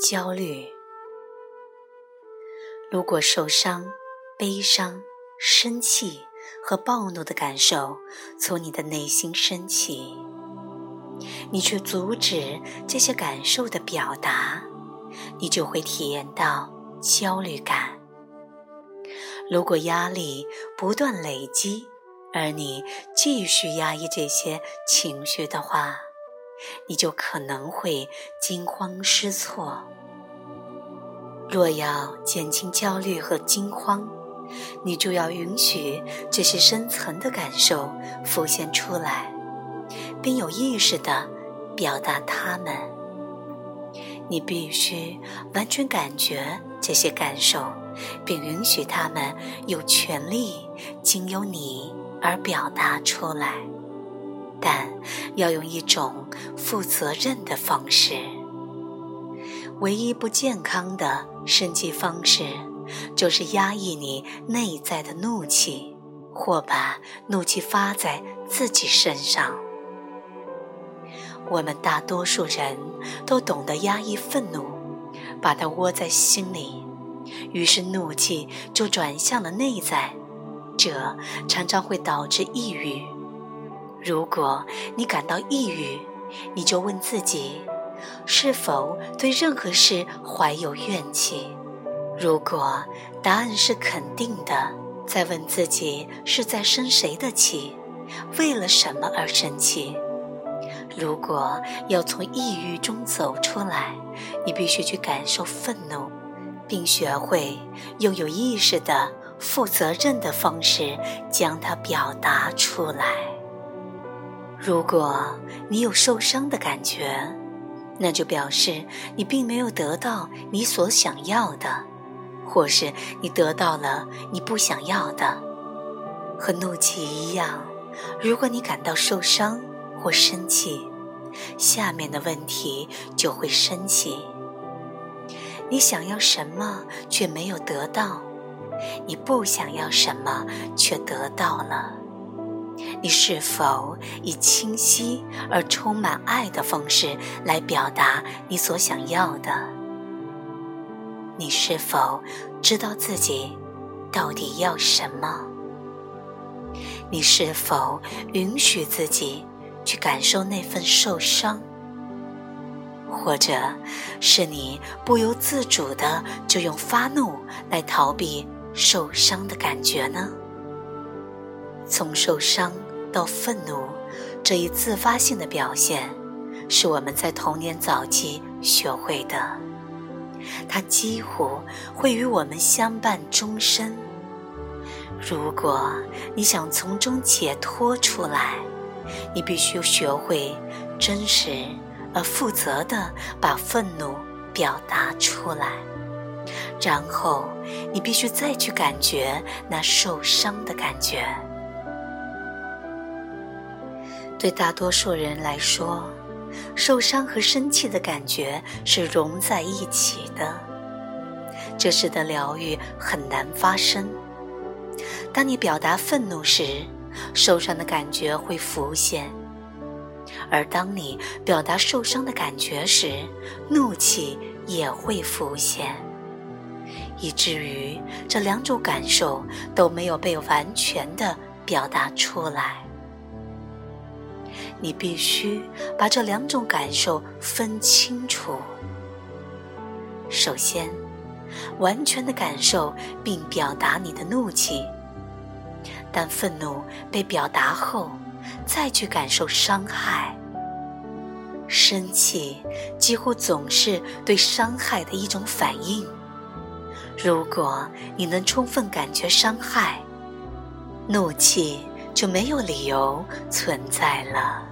焦虑。如果受伤、悲伤、生气和暴怒的感受从你的内心升起，你却阻止这些感受的表达，你就会体验到焦虑感。如果压力不断累积，而你继续压抑这些情绪的话，你就可能会惊慌失措。若要减轻焦虑和惊慌，你就要允许这些深层的感受浮现出来，并有意识地表达它们。你必须完全感觉这些感受，并允许它们有权利经由你而表达出来。但要用一种负责任的方式。唯一不健康的生气方式，就是压抑你内在的怒气，或把怒气发在自己身上。我们大多数人都懂得压抑愤怒，把它窝在心里，于是怒气就转向了内在，这常常会导致抑郁。如果你感到抑郁，你就问自己，是否对任何事怀有怨气？如果答案是肯定的，再问自己是在生谁的气，为了什么而生气？如果要从抑郁中走出来，你必须去感受愤怒，并学会用有意识的、负责任的方式将它表达出来。如果你有受伤的感觉，那就表示你并没有得到你所想要的，或是你得到了你不想要的。和怒气一样，如果你感到受伤或生气，下面的问题就会升起：你想要什么却没有得到？你不想要什么却得到了？你是否以清晰而充满爱的方式来表达你所想要的？你是否知道自己到底要什么？你是否允许自己去感受那份受伤？或者是你不由自主的就用发怒来逃避受伤的感觉呢？从受伤到愤怒这一自发性的表现，是我们在童年早期学会的，它几乎会与我们相伴终身。如果你想从中解脱出来，你必须学会真实而负责的把愤怒表达出来，然后你必须再去感觉那受伤的感觉。对大多数人来说，受伤和生气的感觉是融在一起的，这使得疗愈很难发生。当你表达愤怒时，受伤的感觉会浮现；而当你表达受伤的感觉时，怒气也会浮现，以至于这两种感受都没有被完全的表达出来。你必须把这两种感受分清楚。首先，完全的感受并表达你的怒气；当愤怒被表达后，再去感受伤害。生气几乎总是对伤害的一种反应。如果你能充分感觉伤害，怒气就没有理由存在了。